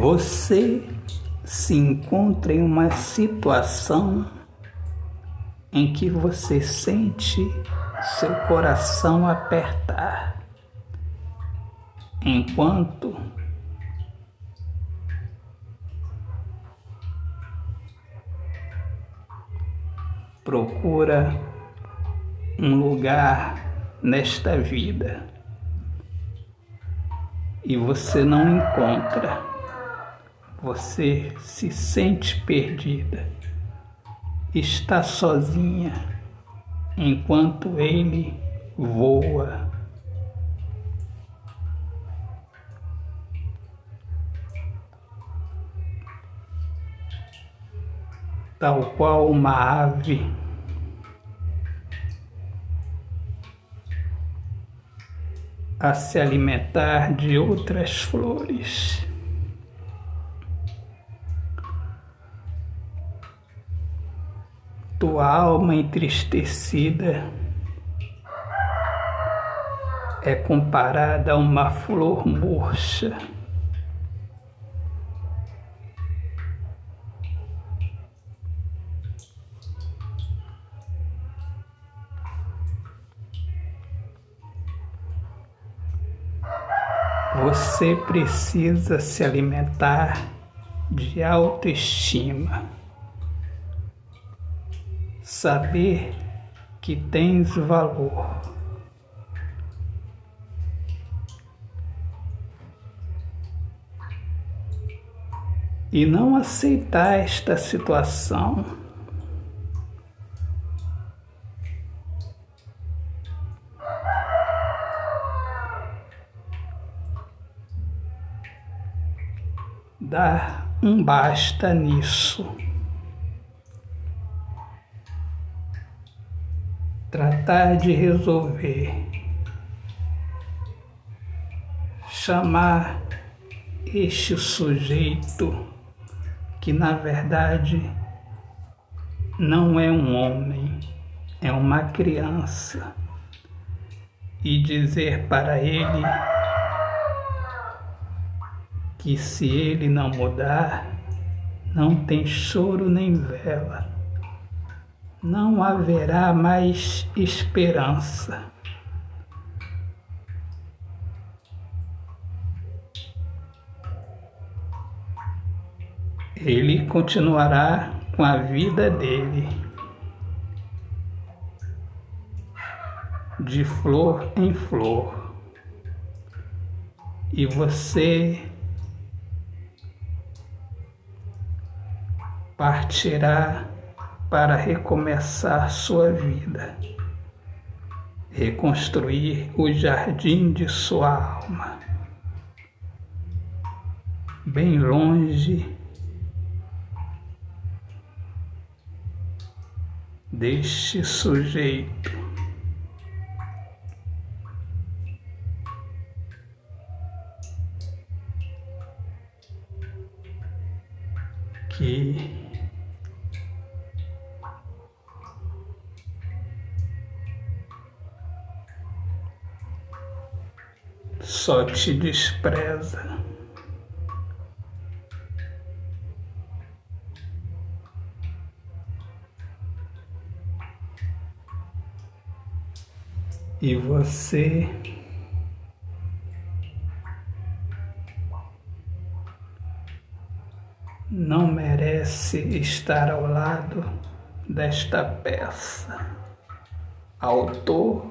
Você se encontra em uma situação em que você sente seu coração apertar, enquanto procura um lugar nesta vida e você não encontra, você se sente perdida, está sozinha enquanto ele voa. Tal qual uma ave a se alimentar de outras flores. Tua alma entristecida é comparada a uma flor murcha. Você precisa se alimentar de autoestima. Saber que tens valor. E não aceitar esta situação dar um basta nisso. Tratar de resolver. Chamar este sujeito que na verdade não é um homem, é uma criança, e dizer para ele que se ele não mudar, não tem choro nem vela, não haverá mais esperança. Ele continuará com a vida dele, de flor em flor, e você partirá para recomeçar sua vida, reconstruir o jardim de sua alma, bem longe deste sujeito. Que só te despreza. E você não merece estar ao lado desta peça. Autor